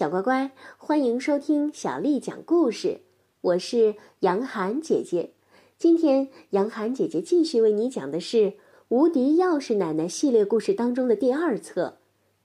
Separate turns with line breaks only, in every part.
小乖乖，欢迎收听小丽讲故事。我是杨涵姐姐。今天，杨涵姐姐继续为你讲的是《无敌钥匙奶奶》系列故事当中的第二册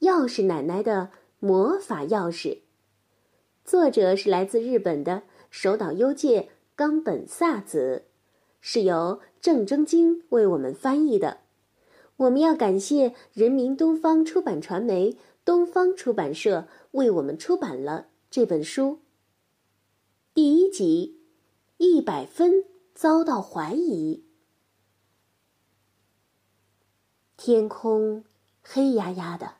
《钥匙奶奶的魔法钥匙》。作者是来自日本的手岛优介、冈本萨子，是由郑征京为我们翻译的。我们要感谢人民东方出版传媒、东方出版社为我们出版了这本书。第一集，一百分遭到怀疑。天空黑压压的，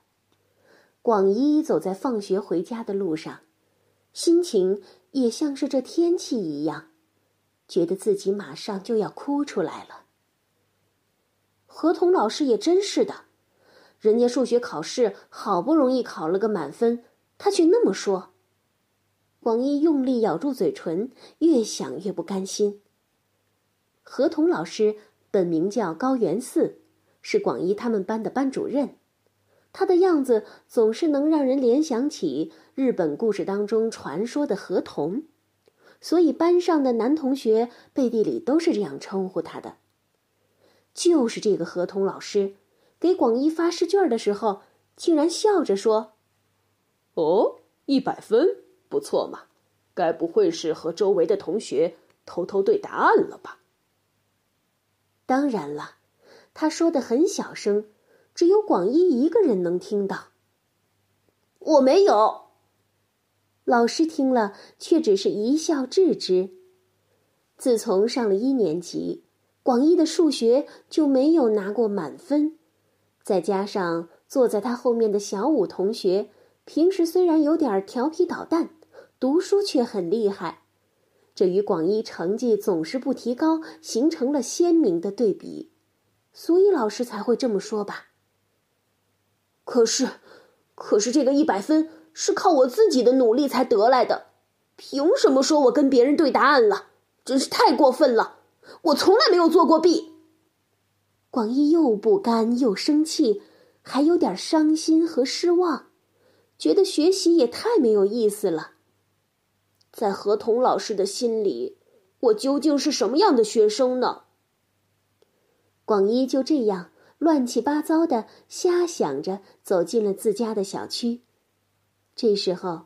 广一走在放学回家的路上，心情也像是这天气一样，觉得自己马上就要哭出来了。何童老师也真是的，人家数学考试好不容易考了个满分，他却那么说。广一用力咬住嘴唇，越想越不甘心。何童老师本名叫高原寺，是广一他们班的班主任，他的样子总是能让人联想起日本故事当中传说的河童，所以班上的男同学背地里都是这样称呼他的。就是这个合同老师，给广一发试卷的时候，竟然笑着说：“
哦，一百分，不错嘛，该不会是和周围的同学偷偷对答案了吧？”
当然了，他说的很小声，只有广一一个人能听到。
我没有。
老师听了，却只是一笑置之。自从上了一年级。广一的数学就没有拿过满分，再加上坐在他后面的小五同学，平时虽然有点调皮捣蛋，读书却很厉害，这与广义成绩总是不提高形成了鲜明的对比，所以老师才会这么说吧。
可是，可是这个一百分是靠我自己的努力才得来的，凭什么说我跟别人对答案了？真是太过分了！我从来没有做过弊。
广义又不甘又生气，还有点伤心和失望，觉得学习也太没有意思了。
在何童老师的心里，我究竟是什么样的学生呢？
广一就这样乱七八糟的瞎想着，走进了自家的小区。这时候，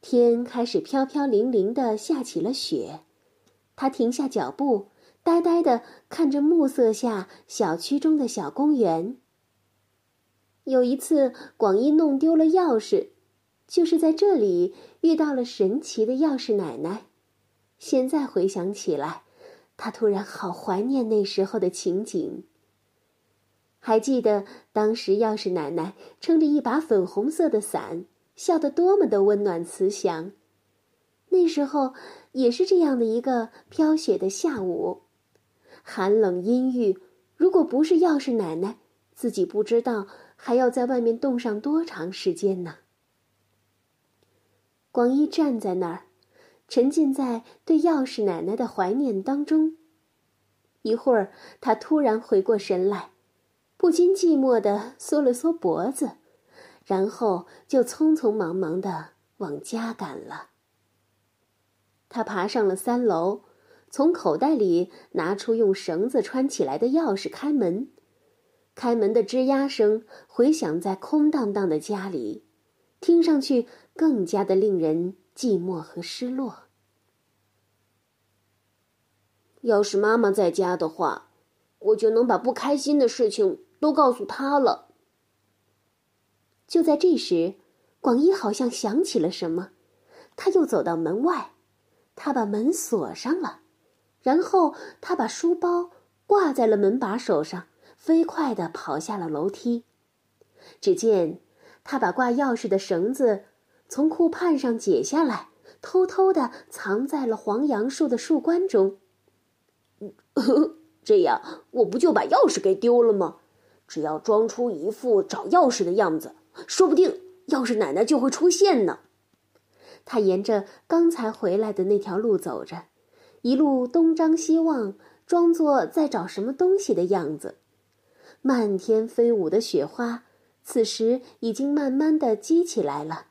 天开始飘飘零零的下起了雪，他停下脚步。呆呆的看着暮色下小区中的小公园。有一次，广一弄丢了钥匙，就是在这里遇到了神奇的钥匙奶奶。现在回想起来，他突然好怀念那时候的情景。还记得当时钥匙奶奶撑着一把粉红色的伞，笑得多么的温暖慈祥。那时候也是这样的一个飘雪的下午。寒冷阴郁，如果不是钥匙奶奶，自己不知道还要在外面冻上多长时间呢。广一站在那儿，沉浸在对钥匙奶奶的怀念当中。一会儿，他突然回过神来，不禁寂寞的缩了缩脖子，然后就匆匆忙忙的往家赶了。他爬上了三楼。从口袋里拿出用绳子穿起来的钥匙，开门。开门的吱呀声回响在空荡荡的家里，听上去更加的令人寂寞和失落。
要是妈妈在家的话，我就能把不开心的事情都告诉她了。
就在这时，广一好像想起了什么，他又走到门外，他把门锁上了。然后他把书包挂在了门把手上，飞快地跑下了楼梯。只见他把挂钥匙的绳子从裤袢上解下来，偷偷地藏在了黄杨树的树冠中。
这样我不就把钥匙给丢了吗？只要装出一副找钥匙的样子，说不定钥匙奶奶就会出现呢。
他沿着刚才回来的那条路走着。一路东张西望，装作在找什么东西的样子。漫天飞舞的雪花，此时已经慢慢的积起来了，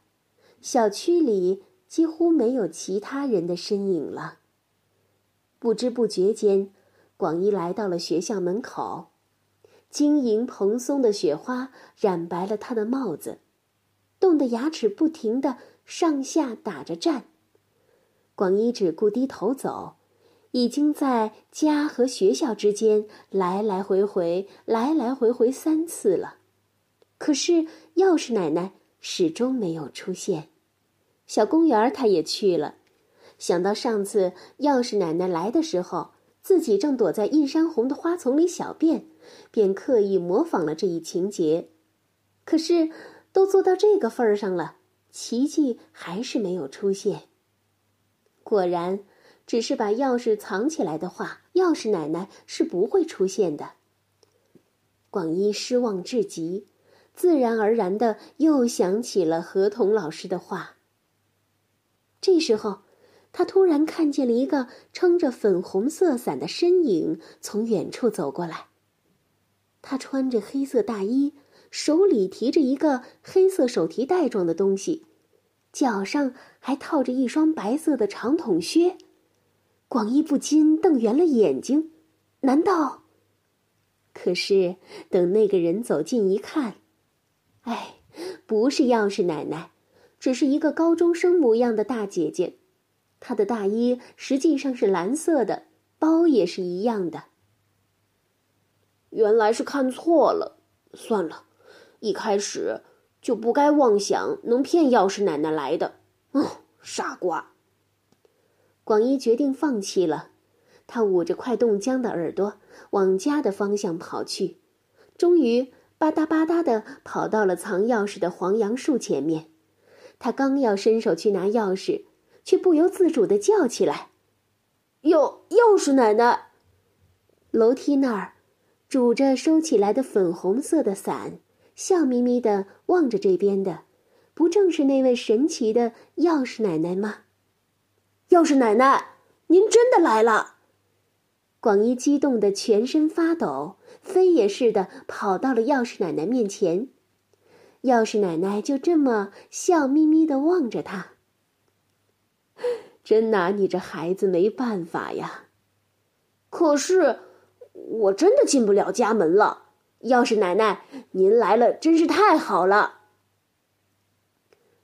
小区里几乎没有其他人的身影了。不知不觉间，广一来到了学校门口，晶莹蓬松的雪花染白了他的帽子，冻得牙齿不停的上下打着颤。广一只顾低头走，已经在家和学校之间来来回回、来来回回三次了。可是钥匙奶奶始终没有出现。小公园他也去了，想到上次钥匙奶奶来的时候，自己正躲在映山红的花丛里小便，便刻意模仿了这一情节。可是都做到这个份儿上了，奇迹还是没有出现。果然，只是把钥匙藏起来的话，钥匙奶奶是不会出现的。广一失望至极，自然而然的又想起了何童老师的话。这时候，他突然看见了一个撑着粉红色伞的身影从远处走过来。他穿着黑色大衣，手里提着一个黑色手提袋状的东西。脚上还套着一双白色的长筒靴，广义不禁瞪圆了眼睛。难道？可是等那个人走近一看，哎，不是钥匙奶奶，只是一个高中生模样的大姐姐。她的大衣实际上是蓝色的，包也是一样的。
原来是看错了，算了，一开始。就不该妄想能骗钥匙奶奶来的，哦，傻瓜！
广一决定放弃了，他捂着快冻僵的耳朵往家的方向跑去，终于吧嗒吧嗒的跑到了藏钥匙的黄杨树前面。他刚要伸手去拿钥匙，却不由自主的叫起来：“
钥钥匙奶奶！”
楼梯那儿，拄着收起来的粉红色的伞。笑眯眯的望着这边的，不正是那位神奇的钥匙奶奶吗？
钥匙奶奶，您真的来了！
广一激动的全身发抖，飞也似的跑到了钥匙奶奶面前。钥匙奶奶就这么笑眯眯的望着他，真拿你这孩子没办法呀。
可是，我真的进不了家门了。钥匙奶奶，您来了，真是太好了。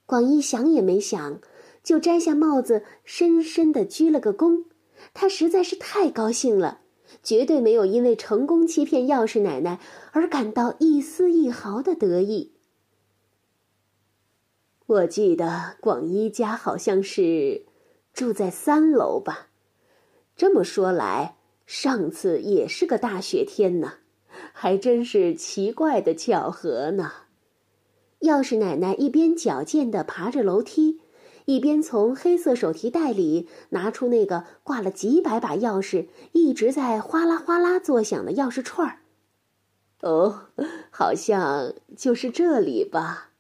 广义想也没想，就摘下帽子，深深的鞠了个躬。他实在是太高兴了，绝对没有因为成功欺骗钥匙奶奶而感到一丝一毫的得意。我记得广一家好像是住在三楼吧？这么说来，上次也是个大雪天呢。还真是奇怪的巧合呢。钥匙奶奶一边矫健地爬着楼梯，一边从黑色手提袋里拿出那个挂了几百把钥匙、一直在哗啦哗啦作响的钥匙串儿。哦，好像就是这里吧。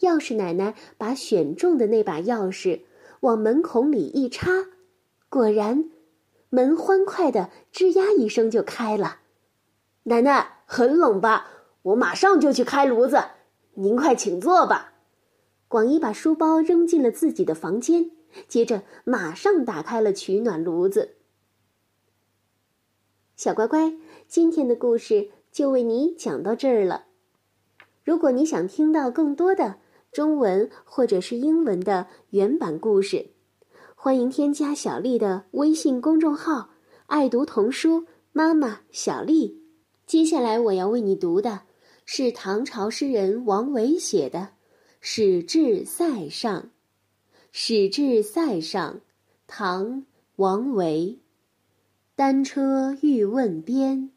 钥匙奶奶把选中的那把钥匙往门孔里一插，果然，门欢快的吱呀一声就开了。
奶奶很冷吧？我马上就去开炉子，您快请坐吧。
广一把书包扔进了自己的房间，接着马上打开了取暖炉子。小乖乖，今天的故事就为你讲到这儿了。如果你想听到更多的中文或者是英文的原版故事，欢迎添加小丽的微信公众号“爱读童书妈妈小丽”。接下来我要为你读的，是唐朝诗人王维写的《使至塞上》。《使至塞上》，唐·王维。单车欲问边，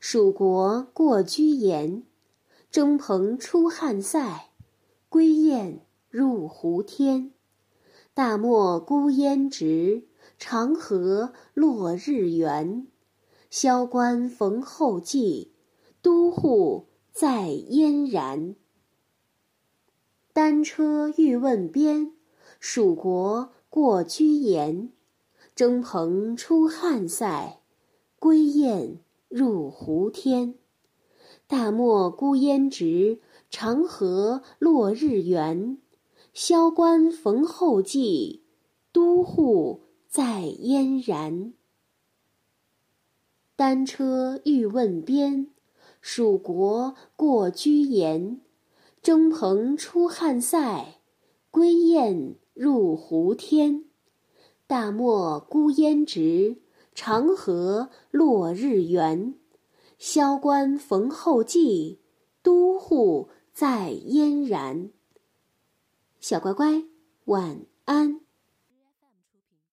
蜀国过居延。征蓬出汉塞，归雁入胡天。大漠孤烟直，长河落日圆。萧关逢候骑，都护在燕然。单车欲问边，蜀国过居延。征蓬出汉塞，归雁入胡天。大漠孤烟直，长河落日圆。萧关逢候骑，都护在燕然。单车欲问边，蜀国过居延。征蓬出汉塞，归雁入胡天。大漠孤烟直，长河落日圆。萧关逢候骑，都护在燕然。小乖乖，晚安。